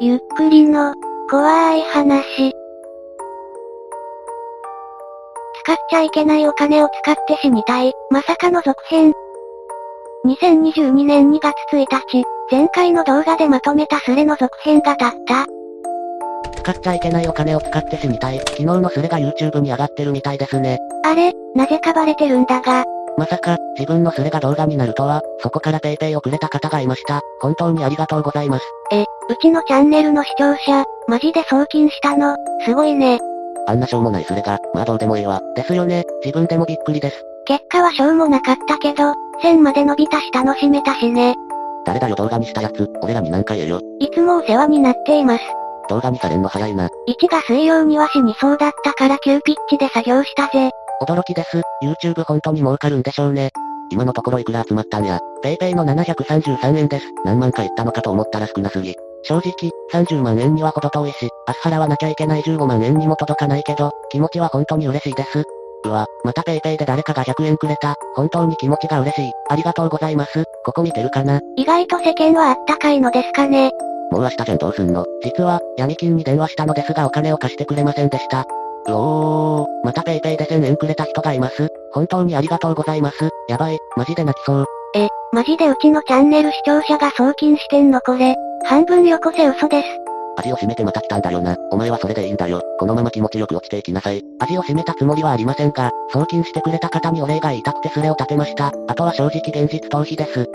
ゆっくりの、怖い話。使っちゃいけないお金を使って死にたい、まさかの続編。2022年2月1日、前回の動画でまとめたスレの続編が立った。使っちゃいけないお金を使って死にたい。昨日のスレが YouTube に上がってるみたいですね。あれ、なぜかバレてるんだが。まさか、自分のスレが動画になるとは、そこから PayPay をくれた方がいました。本当にありがとうございます。え、うちのチャンネルの視聴者、マジで送金したの、すごいね。あんなしょうもないスレが、まあどうでもいいわ。ですよね、自分でもびっくりです。結果はしょうもなかったけど、1000まで伸びたし楽しめたしね。誰だよ動画にしたやつ、俺らに何回言えよ。いつもお世話になっています。動画にされんの早いな。1が水曜には死にそうだったから急ピッチで作業したぜ。驚きです。YouTube 本当に儲かるんでしょうね。今のところいくら集まったんや。PayPay の733円です。何万回いったのかと思ったら少なすぎ。正直、30万円には程遠いし、明日払わなきゃいけない15万円にも届かないけど、気持ちは本当に嬉しいです。うわ、また PayPay で誰かが100円くれた。本当に気持ちが嬉しい。ありがとうございます。ここ見てるかな？意外と世間はあったかいのですかね。もう明日じゃんどうすんの？実は、闇金に電話したのですがお金を貸してくれませんでした。うおー、また PayPay で1000円くれた人がいます。本当にありがとうございます。やばい、マジで泣きそう。え、マジでうちのチャンネル視聴者が送金してんのこれ。半分よこせ嘘です。味を占めてまた来たんだよな。お前はそれでいいんだよ。このまま気持ちよく落ちていきなさい。味を占めたつもりはありませんが、送金してくれた方にお礼が言いたくてスレを立てました。あとは正直現実逃避です。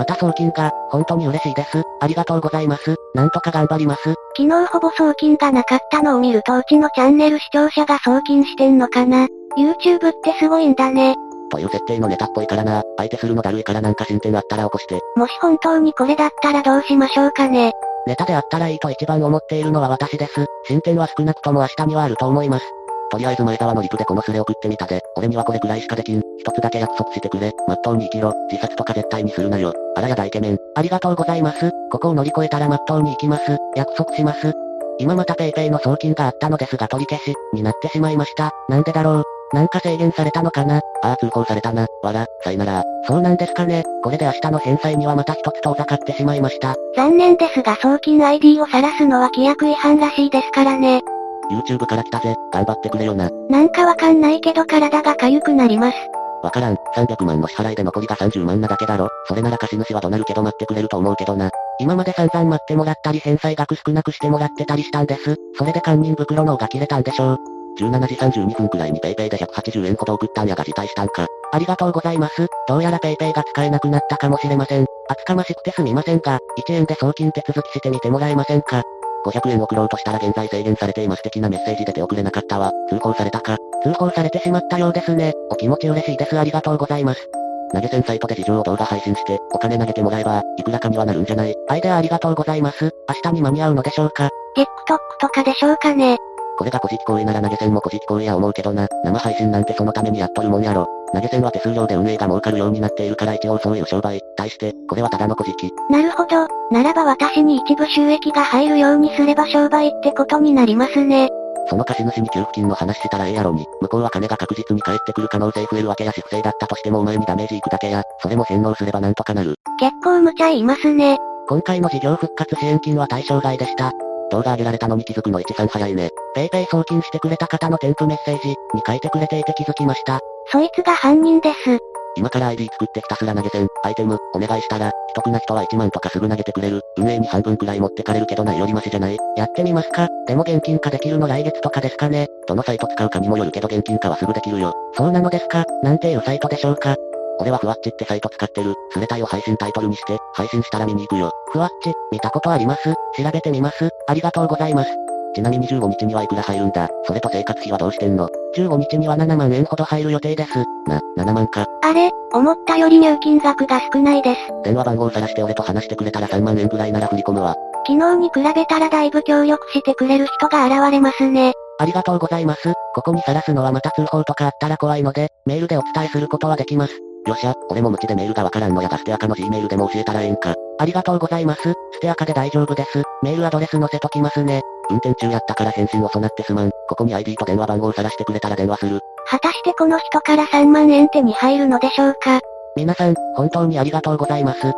また送金が、本当に嬉しいです。ありがとうございます。なんとか頑張ります。昨日ほぼ送金がなかったのを見るとうちのチャンネル視聴者が送金してんのかな ?YouTube ってすごいんだね。という設定のネタっぽいからな。相手するのだるいからなんか進展あったら起こして。もし本当にこれだったらどうしましょうかね。ネタであったらいいと一番思っているのは私です。進展は少なくとも明日にはあると思います。とりあえず前澤のリプでこのスレ送ってみたで、俺にはこれくらいしかできん。一つだけ約束してくれ。まっとうに生きろ。自殺とか絶対にするなよ。あらやだイケメン。ありがとうございます。ここを乗り越えたらまっとうに生きます。約束します。今また PayPay の送金があったのですが取り消し、になってしまいました。なんでだろう。なんか制限されたのかなああ通報されたな。わら、さいなら。そうなんですかね。これで明日の返済にはまた一つ遠ざかってしまいました。残念ですが送金 ID を晒すのは規約違反らしいですからね。YouTube から来たぜ。頑張ってくれよな。なんかわかんないけど体が痒くなります。わからん。300万の支払いで残りが30万なだけだろ。それなら貸主は怒鳴るけど待ってくれると思うけどな。今まで散々待ってもらったり返済額少なくしてもらってたりしたんです。それで堪忍袋の方が切れたんでしょう。17時32分くらいに PayPay で180円ほど送ったんやが辞退したんか。ありがとうございます。どうやら PayPay が使えなくなったかもしれません。厚かましくてすみませんが、1円で送金手続きしてみてもらえませんか500円送ろうとしたら現在制限されています的なメッセージ出て送れなかったわ。通報されたか通報されてしまったようですね。お気持ち嬉しいです。ありがとうございます。投げ銭サイトで事情を動画配信して、お金投げてもらえば、いくらかにはなるんじゃないアイデアありがとうございます。明日に間に合うのでしょうか ?TikTok とかでしょうかねこれが古事記行為なら投げ銭も古事記行為や思うけどな。生配信なんてそのためにやっとるもんやろ。投げ銭は手数料で運営が儲かるようになっているから一応そういう商売。対して、これはただの古事記。なるほど。ならば私に一部収益が入るようにすれば商売ってことになりますね。その貸主に給付金の話したらええやろに、向こうは金が確実に返ってくる可能性増えるわけやし不正だったとしてもお前にダメージいくだけや、それも返納すればなんとかなる。結構無茶言いますね。今回の事業復活支援金は対象外でした。動画上げられたのに気づくの一番早いね。PayPay 送金してくれた方の添付メッセージに書いてくれていて気づきました。そいつが犯人です。今から ID 作ってひたすら投げ銭、アイテム、お願いしたら、既得な人は1万とかすぐ投げてくれる。運営に半分くらい持ってかれるけどないよりマシじゃないやってみますかでも現金化できるの来月とかですかねどのサイト使うかにもよるけど現金化はすぐできるよ。そうなのですかなんていうサイトでしょうか俺はふわっちってサイト使ってる。スレタイを配信タイトルにして、配信したら見に行くよ。ふわっち、見たことあります？調べてみます？ありがとうございます。ちなみに15日にはいくら入るんだそれと生活費はどうしてんの ?15 日には7万円ほど入る予定です。な、7万か。あれ、思ったより入金額が少ないです。電話番号を晒して俺と話してくれたら3万円くらいなら振り込むわ。昨日に比べたらだいぶ協力してくれる人が現れますね。ありがとうございます。ここに晒すのはまた通報とかあったら怖いので、メールでお伝えすることはできます。よっしゃ、俺も無知でメールがわからんのやがステアカの G メールでも教えたらええんか。ありがとうございます。ステアカで大丈夫です。メールアドレス載せときますね。運転中やったから返信遅なってすまん。ここに ID と電話番号さらしてくれたら電話する。果たしてこの人から3万円手に入るのでしょうか？皆さん、本当にありがとうございます。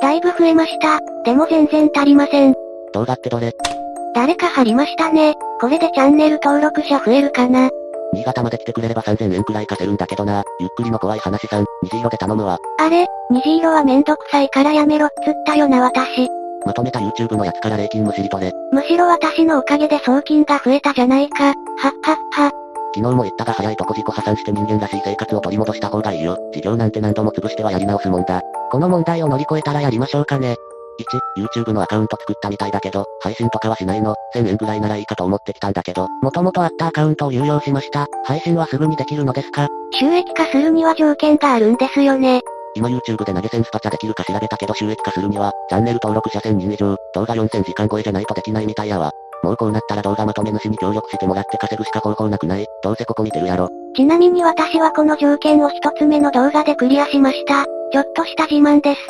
だいぶ増えました。でも全然足りません。動画ってどれ？誰か貼りましたね。これでチャンネル登録者増えるかな？新潟まで来てくれれば3000円くらい貸せるんだけどな。ゆっくりの怖い話さん、虹色で頼むわ。あれ、虹色はめんどくさいからやめろっつったよな私。まとめた YouTube のやつから礼金むしり取れ。むしろ私のおかげで送金が増えたじゃないか。はっはっは。昨日も言ったが早いとこ自己破産して人間らしい生活を取り戻した方がいいよ。事業なんて何度も潰してはやり直すもんだ。この問題を乗り越えたらやりましょうかね。1、YouTube のアカウント作ったみたいだけど、配信とかはしないの？1000円ぐらいならいいかと思ってきたんだけど、もともとあったアカウントを有用しました。配信はすぐにできるのですか？収益化するには条件があるんですよね。今 YouTube で投げ銭スパチャできるか調べたけど収益化するには、チャンネル登録者1000人以上、動画4000時間超えじゃないとできないみたいやわ。もうこうなったら動画まとめ主に協力してもらって稼ぐしか方法なくない？どうせここ見てるやろ。ちなみに私はこの条件を一つ目の動画でクリアしました。ちょっとした自慢です。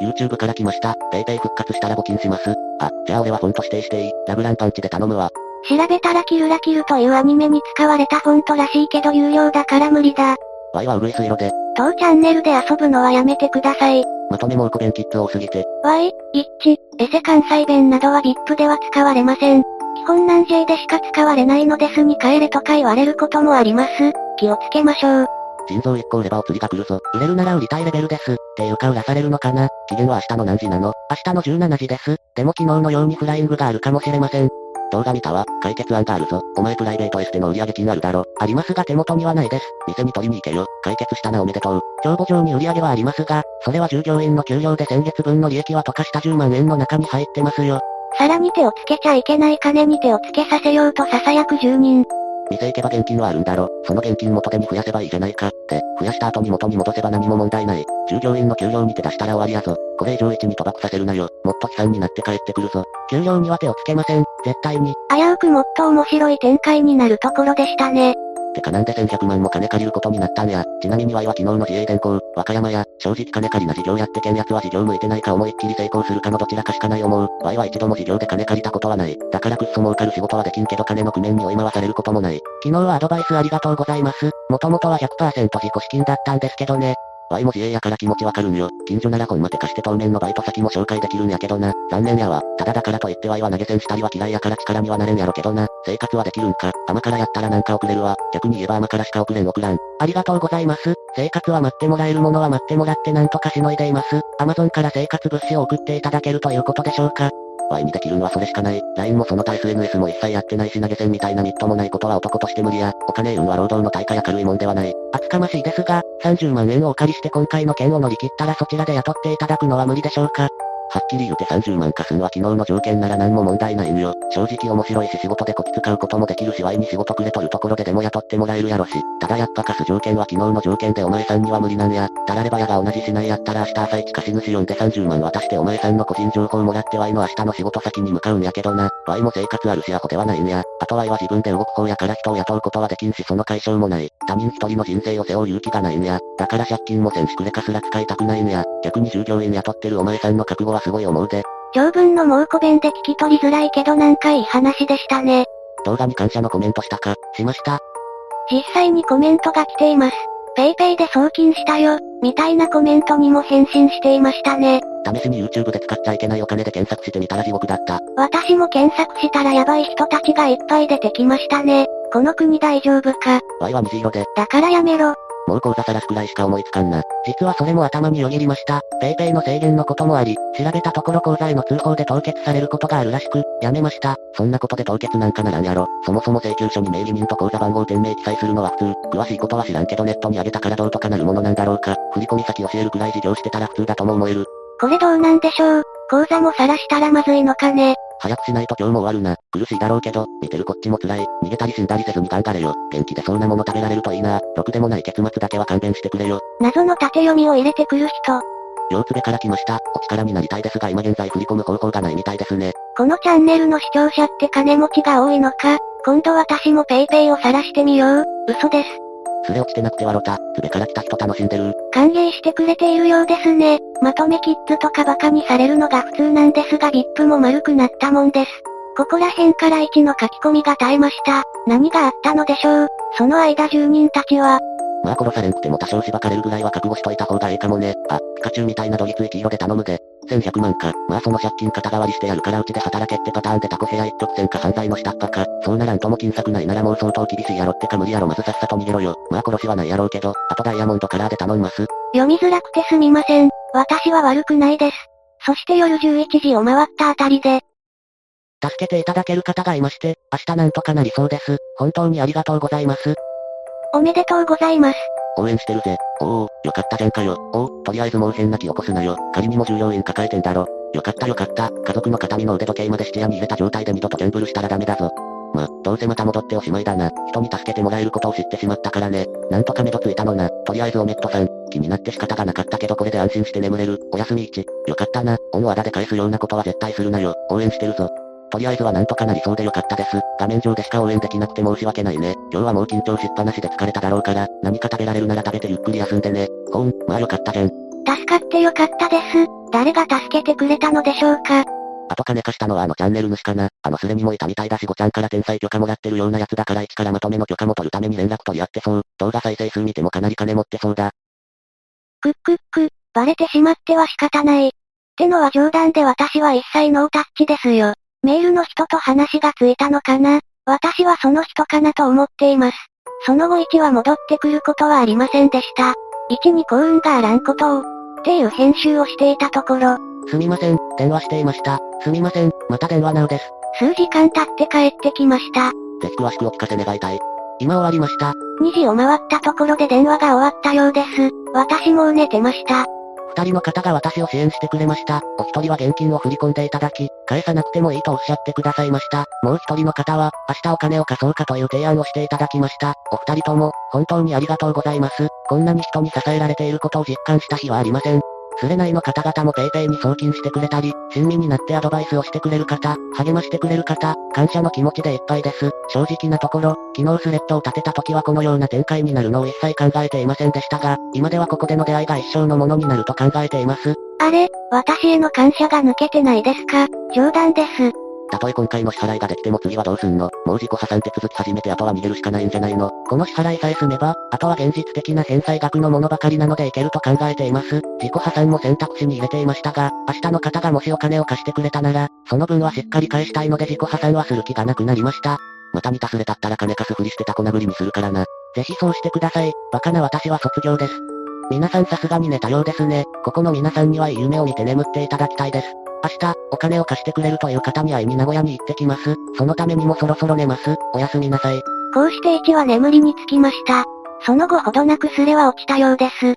YouTube から来ました。PayPay 復活したら募金します。あ、じゃあ俺はフォント指定していい。ラブランパンチで頼むわ。調べたらキルラキルというアニメに使われたフォントらしいけど有料だから無理だ。Y はうるいす色で。当チャンネルで遊ぶのはやめてください。まとめもうこ弁キッズ多すぎて。Y、一致、エセ関西弁などは VIP では使われません。基本南 J でしか使われないのですに帰れとか言われることもあります。気をつけましょう。腎臓一個売ればお釣りが来るぞ。売れるなら売りたいレベルです。っていうか売らされるのかな。期限は明日の何時なの？明日の17時です。でも昨日のようにフライングがある。かもしれません。動画見たわ。解決案がある。ぞ。お前プライベートエステの売上金ある。だろ。ありますが手元にはないです。店に取りに行けよ。解決したなおめでとう。帳簿上に売上はありますが、それは従業員の給料で先月分の利益は溶かした10万円の中に入ってますよ。さらに手をつけちゃいけない金に手をつけさせようと囁く住人。店行けば現金はあるんだろ。その現金元手に増やせばいいじゃないか。って、増やした後に元に戻せば何も問題ない。従業員の給料に手出したら終わりやぞ。これ以上一に賭博させるなよ。もっと悲惨になって帰ってくるぞ。給料には手をつけません。絶対に。危うくもっと面白い展開になるところでしたね。てかなんで1100万も金借りることになったんや。ちなみに Y は昨日の自営電工、和歌山や、正直金借りな事業やってけんやつは事業向いてないか思いっきり成功するかのどちらかしかない思う。Y は一度も事業で金借りたことはない。だからくっそ儲かる仕事はできんけど金の工面に追い回されることもない。昨日はアドバイスありがとうございます。もともとは100%自己資金だったんですけどね。Y も自営やから気持ちわかるんよ。近所なら本まて貸して当面のバイト先も紹介できるんやけどな。残念やわ。ただだからといって Y は投げ銭したりは嫌いやから力にはなれんやろけどな。生活はできるんか。甘からやったらなんか送れるわ。逆に言えば甘からしか送れん送らん。ありがとうございます。生活は待ってもらえるものは待ってもらってなんとかしのいでいます。Amazon から生活物資を送っていただけるということでしょうか。Y にできるのはそれしかない。LINE もその他 SNS も一切やってないし投げ銭みたいなみっともないことは男として無理や。お金運は労働の対価や軽いもんではない。厚かましいですが、30万円をお借りして今回の件を乗り切ったらそちらで雇っていただくのは無理でしょうか。はっきり言うて30万貸すんは昨日の条件なら何も問題ないんよ。正直面白いし仕事でこき使うこともできるし Y に仕事くれとるところででも雇ってもらえるやろし。ただやっぱ貸す条件は昨日の条件でお前さんには無理なんや。たらればやが同じしないやったら明日朝一貸し主呼んで30万渡してお前さんの個人情報もらって Y の明日の仕事先に向かうんやけどな。Y も生活あるしアホではないんや。あと Y は自分で動く方やから人を雇うことはできんしその解消もない。他人一人の人生を背負う勇気がないんや。だから借金もせんしくれかすら使いたくないんや。逆に従業員雇ってるお前さんの覚悟はすごい思うで。長文の猛虎弁で聞き取りづらいけどなんかいい話でしたね。動画に感謝のコメントしたか、しました。実際にコメントが来ています。ペイペイで送金したよ、みたいなコメントにも返信していましたね。試しに YouTube で使っちゃいけないお金で検索してみたら地獄だった。私も検索したらヤバい人たちがいっぱい出てきましたね。この国大丈夫か？Y は虹色で、だからやめろ。もう口座さらすくらいしか思いつかんな。実はそれも頭によぎりました。PayPay の制限のこともあり、調べたところ口座への通報で凍結されることがあるらしく、やめました。そんなことで凍結なんかならんやろ。そもそも請求書に名義人と口座番号店名記載するのは普通。詳しいことは知らんけどネットに上げたからどうとかなるものなんだろうか。振込先教えるくらい事業してたら普通だとも思える。これどうなんでしょう。口座も晒したらまずいのかね。早くしないと今日も終わるな。苦しいだろうけど、見てるこっちも辛い。逃げたり死んだりせずに頑張れよ。元気でそうなもの食べられるといいな。ろくでもない結末だけは勘弁してくれよ。謎の縦読みを入れてくる人。両つべから来ました。お力になりたいですが今現在振り込む方法がないみたいですね。このチャンネルの視聴者って金持ちが多いのか今度私もペイペイを晒してみよう。嘘です。すれ落ちてなくて笑った。つべから来た人楽しんでる。歓迎してくれているようですね。まとめキッズとかバカにされるのが普通なんですが VIP も丸くなったもんです。ここら辺から1の書き込みが絶えました。何があったのでしょう。その間住人たちは、まあ殺されんくても多少しばかれるぐらいは覚悟しといた方がええかもね。あ、ピカチュウみたいなドギツイ黄色で頼むで。1100万か。まあその借金肩代わりしてやるからうちで働けってパターンでタコ部屋一直線か犯罪の下っ端か。そうならんとも金策ないならもう相当厳しいやろってか無理やろまずさっさと逃げろよ。まあ殺しはないやろうけど、あとダイヤモンドカラーで頼みます。読みづらくてすみません。私は悪くないです。そして夜11時を回ったあたりで、助けていただける方がいまして、明日なんとかなりそうです。本当にありがとうございます。おめでとうございます。応援してるぜ。おお、よかったじゃんかよ。おお、とりあえずもう変な気起こすなよ。仮にも従業員抱えてんだろ。よかったよかった。家族の形見の腕時計まで質屋に入れた状態で二度とギャンブルしたらダメだぞ。ま、どうせまた戻っておしまいだな。人に助けてもらえることを知ってしまったからね。なんとか目処ついたのな。とりあえずおネットさん。気になって仕方がなかったけどこれで安心して眠れる。おやすみ1。よかったな。恩をあだで返すようなことは絶対するなよ。応援してるぞ。とりあえずはなんとかなりそうでよかったです。画面上でしか応援できなくて申し訳ないね。今日はもう緊張しっぱなしで疲れただろうから、何か食べられるなら食べてゆっくり休んでね。ほーん、まあよかったじゃん。助かってよかったです。誰が助けてくれたのでしょうかあと金貸したのはあのチャンネル主かな。あのスレにもいたみたいだしごちゃんから天才許可もらってるようなやつだから一からまとめの許可も取るために連絡取り合ってそう。動画再生数見てもかなり金持ってそうだ。くっくっく、バレてしまっては仕方ない。ってのは冗談で私は一切ノータッチですよ。メールの人と話がついたのかな？私はその人かなと思っています。その後1は戻ってくることはありませんでした。1に幸運があらんことを、っていう編集をしていたところ。すみません、電話していました。すみません、また電話なうです。数時間経って帰ってきました。ぜひ詳しくお聞かせ願いたい。今終わりました。2時を回ったところで電話が終わったようです。私もう寝てました。二人の方が私を支援してくれました。お一人は現金を振り込んでいただき、返さなくてもいいとおっしゃってくださいました。もう一人の方は、明日お金を貸そうかという提案をしていただきました。お二人とも、本当にありがとうございます。こんなに人に支えられていることを実感した日はありません。すれないの方々も PayPay に送金してくれたり、親身になってアドバイスをしてくれる方、励ましてくれる方、感謝の気持ちでいっぱいです。正直なところ、昨日スレッドを立てた時はこのような展開になるのを一切考えていませんでしたが、今ではここでの出会いが一生のものになると考えています。あれ、私への感謝が抜けてないですか？冗談です。たとえ今回の支払いができても次はどうすんのもう自己破産手続き始めてあとは逃げるしかないんじゃないのこの支払いさえ済めば、あとは現実的な返済額のものばかりなのでいけると考えています。自己破産も選択肢に入れていましたが、明日の方がもしお金を貸してくれたなら、その分はしっかり返したいので自己破産はする気がなくなりました。また似たすれだったら金貸すふりしてた粉ぶりにするからな。ぜひそうしてください。バカな私は卒業です。皆さんさすがに寝たようですね。ここの皆さんにはいい夢を見て眠っていただきたいです。明日、お金を貸してくれるという方に会いに名古屋に行ってきます。そのためにもそろそろ寝ます。おやすみなさい。こうして1は眠りにつきました。その後ほどなくスレは落ちたようです。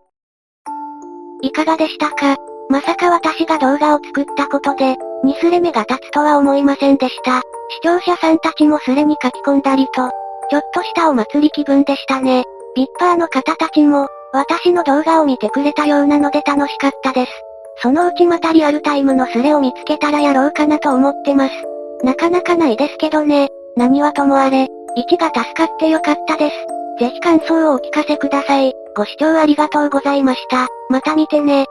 いかがでしたか？まさか私が動画を作ったことで、2スレ目が立つとは思いませんでした。視聴者さんたちもスレに書き込んだりと、ちょっとしたお祭り気分でしたね。ビッパーの方たちも、私の動画を見てくれたようなので楽しかったです。そのうちまたリアルタイムのスレを見つけたらやろうかなと思ってます。なかなかないですけどね。何はともあれ、1が助かってよかったです。ぜひ感想をお聞かせください。ご視聴ありがとうございました。また見てね。